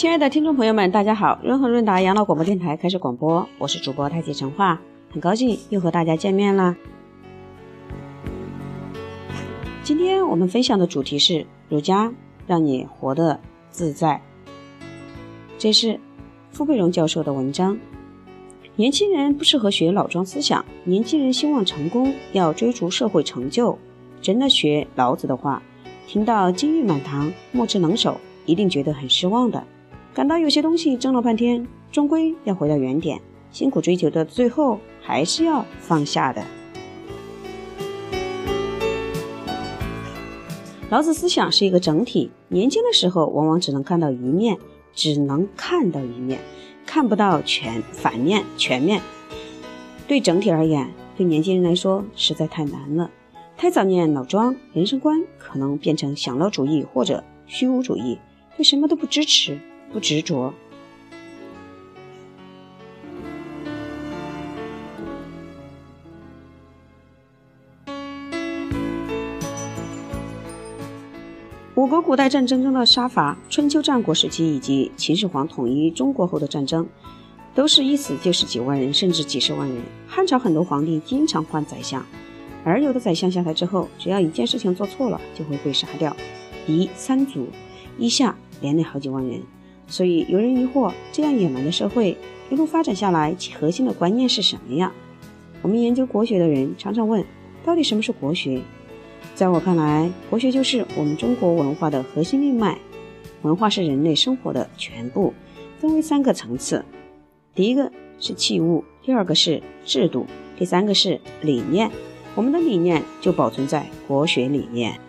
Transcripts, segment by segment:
亲爱的听众朋友们，大家好！润和润达养老广播电台开始广播，我是主播太极陈化，很高兴又和大家见面啦。今天我们分享的主题是儒家让你活得自在，这是傅佩荣教授的文章。年轻人不适合学老庄思想，年轻人希望成功，要追逐社会成就，真的学老子的话，听到金玉满堂，莫之能守，一定觉得很失望的。感到有些东西争了半天，终归要回到原点。辛苦追求的最后还是要放下的。老子思想是一个整体，年轻的时候往往只能看到一面，只能看到一面，看不到全反面全面。对整体而言，对年轻人来说实在太难了。太早念老庄，人生观可能变成享乐主义或者虚无主义，对什么都不支持。不执着。我国古代战争中的杀伐，春秋战国时期以及秦始皇统一中国后的战争，都是一死就是几万人，甚至几十万人。汉朝很多皇帝经常换宰相，而有的宰相下台之后，只要一件事情做错了，就会被杀掉，敌三族一下连累好几万人。所以有人疑惑，这样野蛮的社会一路发展下来，其核心的观念是什么呀？我们研究国学的人常常问，到底什么是国学？在我看来，国学就是我们中国文化的核心命脉。文化是人类生活的全部，分为三个层次：第一个是器物，第二个是制度，第三个是理念。我们的理念就保存在国学里面。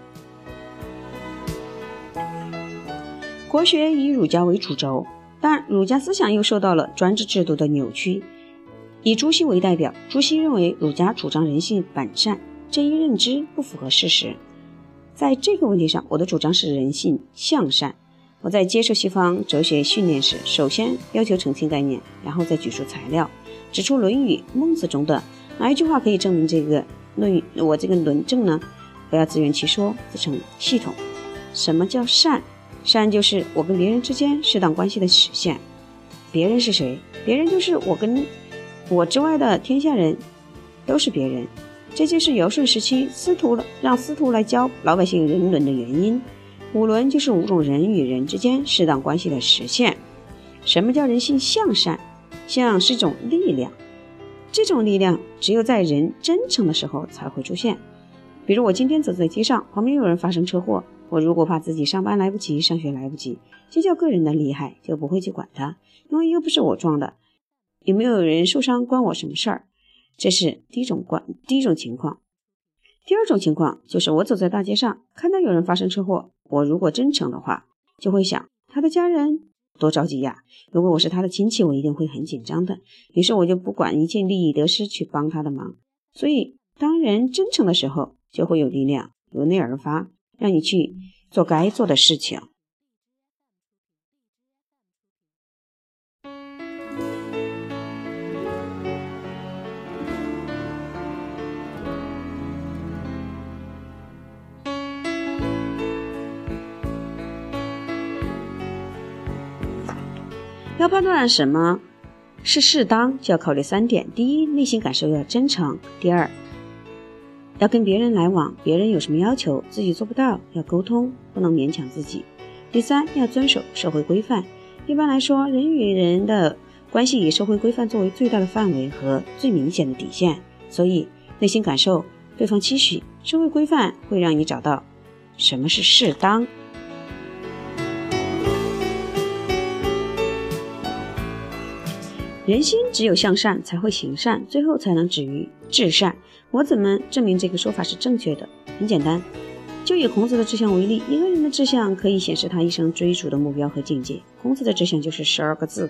国学以儒家为主轴，但儒家思想又受到了专制制度的扭曲。以朱熹为代表，朱熹认为儒家主张人性本善，这一认知不符合事实。在这个问题上，我的主张是人性向善。我在接受西方哲学训练时，首先要求澄清概念，然后再举出材料，指出《论语》《孟子》中的哪一句话可以证明这个论语我这个论证呢？不要自圆其说，自成系统。什么叫善？善就是我跟别人之间适当关系的实现。别人是谁？别人就是我跟我之外的天下人，都是别人。这就是尧舜时期司徒让司徒来教老百姓人伦的原因。五伦就是五种人与人之间适当关系的实现。什么叫人性向善？向是一种力量，这种力量只有在人真诚的时候才会出现。比如我今天走在街上，旁边有人发生车祸。我如果怕自己上班来不及，上学来不及，就叫个人的厉害，就不会去管他，因为又不是我撞的，有没有人受伤关我什么事儿？这是第一种关，第一种情况。第二种情况就是我走在大街上，看到有人发生车祸，我如果真诚的话，就会想他的家人多着急呀。如果我是他的亲戚，我一定会很紧张的。于是我就不管一切利益得失去帮他的忙。所以，当人真诚的时候，就会有力量由内而发。让你去做该做的事情。要判断什么是适当，就要考虑三点：第一，内心感受要真诚；第二，要跟别人来往，别人有什么要求，自己做不到，要沟通，不能勉强自己。第三，要遵守社会规范。一般来说，人与人的关系以社会规范作为最大的范围和最明显的底线。所以，内心感受，对方期许，社会规范会让你找到什么是适当。人心只有向善，才会行善，最后才能止于至善。我怎么证明这个说法是正确的？很简单，就以孔子的志向为例，一个人的志向可以显示他一生追逐的目标和境界。孔子的志向就是十二个字：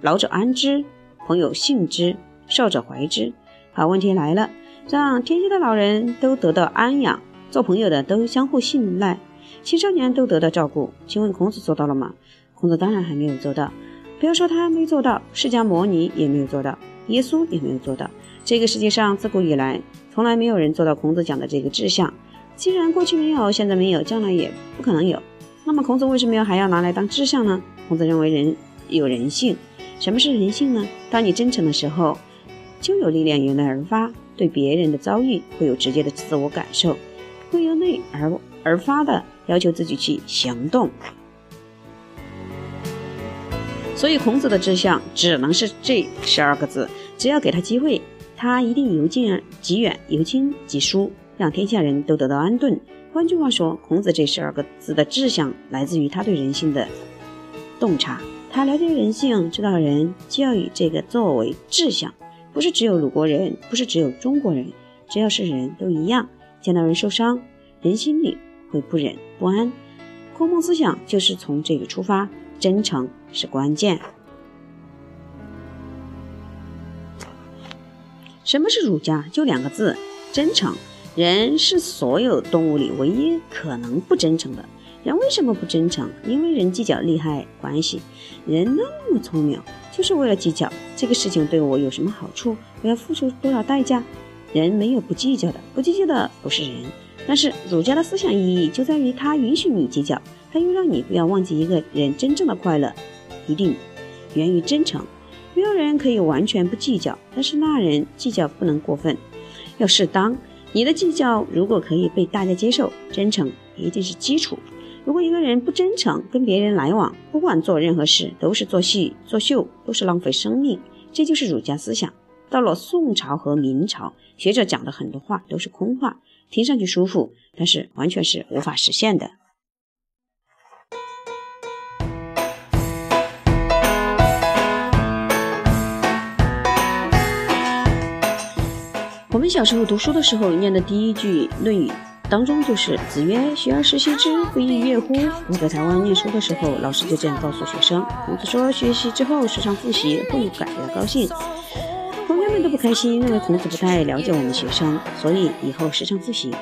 老者安之，朋友信之，少者怀之。好，问题来了，让天下的老人都得到安养，做朋友的都相互信赖，青少年都得到照顾。请问孔子做到了吗？孔子当然还没有做到。不要说他没做到，释迦牟尼也没有做到，耶稣也没有做到。这个世界上自古以来。从来没有人做到孔子讲的这个志向。既然过去没有，现在没有，将来也不可能有，那么孔子为什么要还要拿来当志向呢？孔子认为人有人性。什么是人性呢？当你真诚的时候，就有力量由内而发，对别人的遭遇会有直接的自我感受，会由内而而发的要求自己去行动。所以孔子的志向只能是这十二个字，只要给他机会，他一定由近及远，由轻及疏，让天下人都得到安顿。换句话说，孔子这十二个字的志向来自于他对人性的洞察。他了解人性，知道人就要以这个作为志向，不是只有鲁国人，不是只有中国人，只要是人都一样。见到人受伤，人心里会不忍不安。孔孟思想就是从这个出发。真诚是关键。什么是儒家？就两个字：真诚。人是所有动物里唯一可能不真诚的。人为什么不真诚？因为人计较利害关系。人那么聪明，就是为了计较这个事情对我有什么好处，我要付出多少代价。人没有不计较的，不计较的不是人。但是儒家的思想意义就在于，它允许你计较。他又让你不要忘记，一个人真正的快乐一定源于真诚。没有人可以完全不计较，但是那人计较不能过分，要适当。你的计较如果可以被大家接受，真诚一定是基础。如果一个人不真诚，跟别人来往，不管做任何事都是做戏作秀，都是浪费生命。这就是儒家思想。到了宋朝和明朝，学者讲的很多话都是空话，听上去舒服，但是完全是无法实现的。我们小时候读书的时候念的第一句《论语》当中就是“子曰：学而时习之，不亦说乎？”我在台湾念书的时候，老师就这样告诉学生。孔子说：“学习之后时常复习，会感到高兴。”同学们都不开心，认为孔子不太了解我们学生，所以以后时常复习。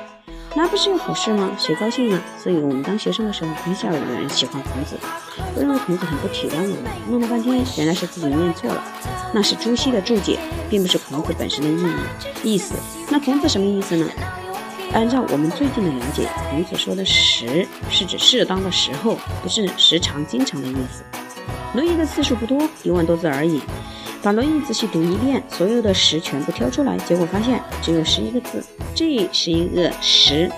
那不是有好事吗？谁高兴呢？所以我们当学生的时候，很少有人喜欢孔子，都认为孔子很不体谅我们。弄了半天，原来是自己念错了，那是朱熹的注解，并不是孔子本身的意义意思。那孔子什么意思呢？按照我们最近的了解，孔子说的“时”是指适当的时候，不是时常、经常的意思。《论语》的字数不多，一万多字而已。把《论语》仔细读一遍，所有的时全部挑出来，结果发现只有十一个字。这是一个时，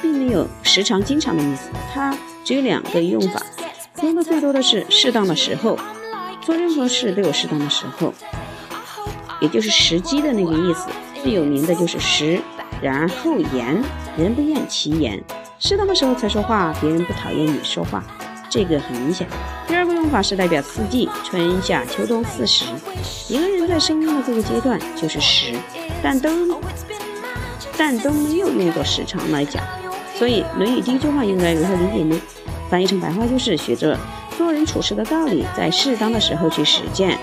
并没有时常、经常的意思。它只有两个用法，用的最多的是适当的时候。做任何事都有适当的时候，也就是时机的那个意思。最有名的就是时，然后言，人不厌其言。适当的时候才说话，别人不讨厌你说话。这个很明显。第二个用法是代表四季，春夏秋冬四时。一个人在生命的这个阶段就是时，但都但都没有用作时长来讲。所以《论语》第一句话应该如何理解呢？翻译成白话就是学着做人处事的道理，在适当的时候去实践。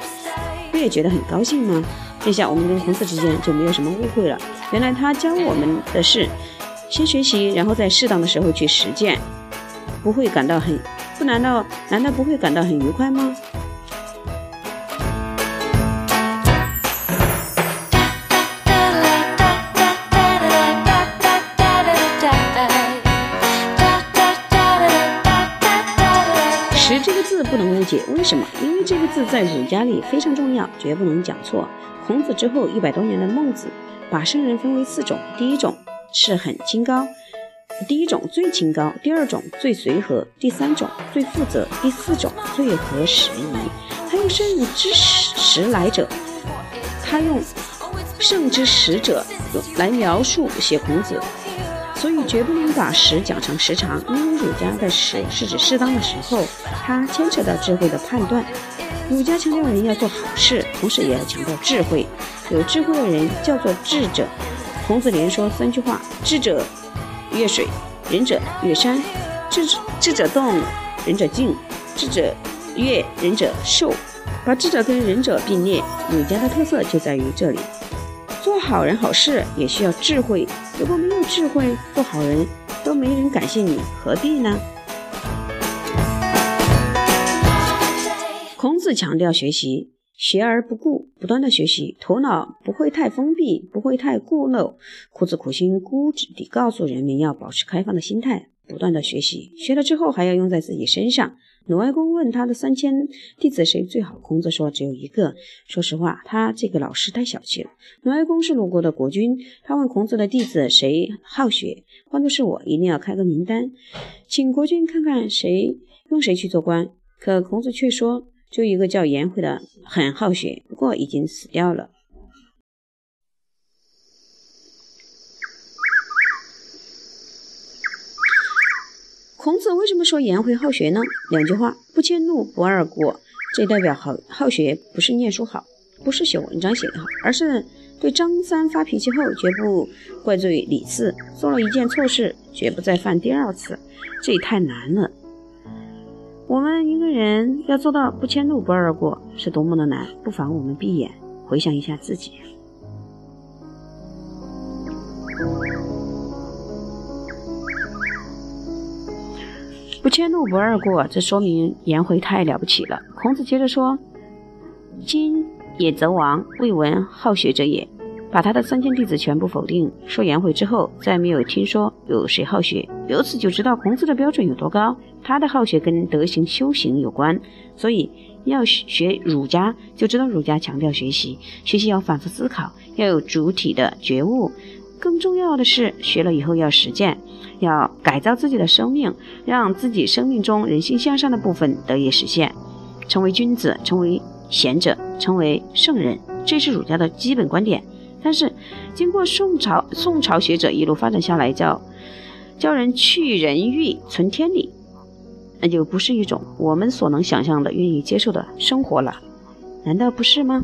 不也觉得很高兴吗？这下我们跟孔子之间就没有什么误会了。原来他教我们的是先学习，然后在适当的时候去实践，不会感到很。不难道难道不会感到很愉快吗？个字不能误解，为什么？因为这个字在儒家里非常重要，绝不能讲错。孔子之后一百多年的孟子，把圣人分为四种，第一种是很清高。第一种最清高，第二种最随和，第三种最负责，第四种最合时宜。他用圣之时来者，他用圣之时者来描述写孔子，所以绝不能把时讲成时长，因为儒家的时是指适当的时候，它牵扯到智慧的判断。儒家强调人要做好事，同时也要强调智慧。有智慧的人叫做智者。孔子连说三句话：智者。越水，仁者越山；智智者动，仁者静；智者悦，仁者寿。把智者跟仁者并列，儒家的特色就在于这里。做好人好事也需要智慧，如果没有智慧，做好人都没人感谢你，何必呢？孔子强调学习。学而不固，不断的学习，头脑不会太封闭，不会太固陋。苦子苦心孤诣地告诉人们要保持开放的心态，不断的学习，学了之后还要用在自己身上，鲁哀公问他的三千弟子谁最好，孔子说只有一个。说实话，他这个老师太小气了。鲁哀公是鲁国的国君，他问孔子的弟子谁好学，换作是我，一定要开个名单，请国君看看谁用谁去做官。可孔子却说，就一个叫颜回的，很好学，不过已经死掉了。孔子为什么说颜回好学呢？两句话：不迁怒，不贰过。这代表好好学，不是念书好，不是写文章写得好，而是对张三发脾气后绝不怪罪李四，做了一件错事绝不再犯第二次。这也太难了。我们一个人要做到不迁怒，不贰过，是多么的难。不妨我们闭眼回想一下自己。迁怒，不贰过，这说明颜回太了不起了。孔子接着说：“今也则王，未闻好学者也。”把他的三千弟子全部否定。说颜回之后，再没有听说有谁好学。由此就知道孔子的标准有多高。他的好学跟德行修行有关，所以要学儒家，就知道儒家强调学习，学习要反复思考，要有主体的觉悟。更重要的是，学了以后要实践，要改造自己的生命，让自己生命中人性向上的部分得以实现，成为君子，成为贤者，成为圣人，这是儒家的基本观点。但是，经过宋朝宋朝学者一路发展下来，叫教人去人欲存天理，那就不是一种我们所能想象的、愿意接受的生活了，难道不是吗？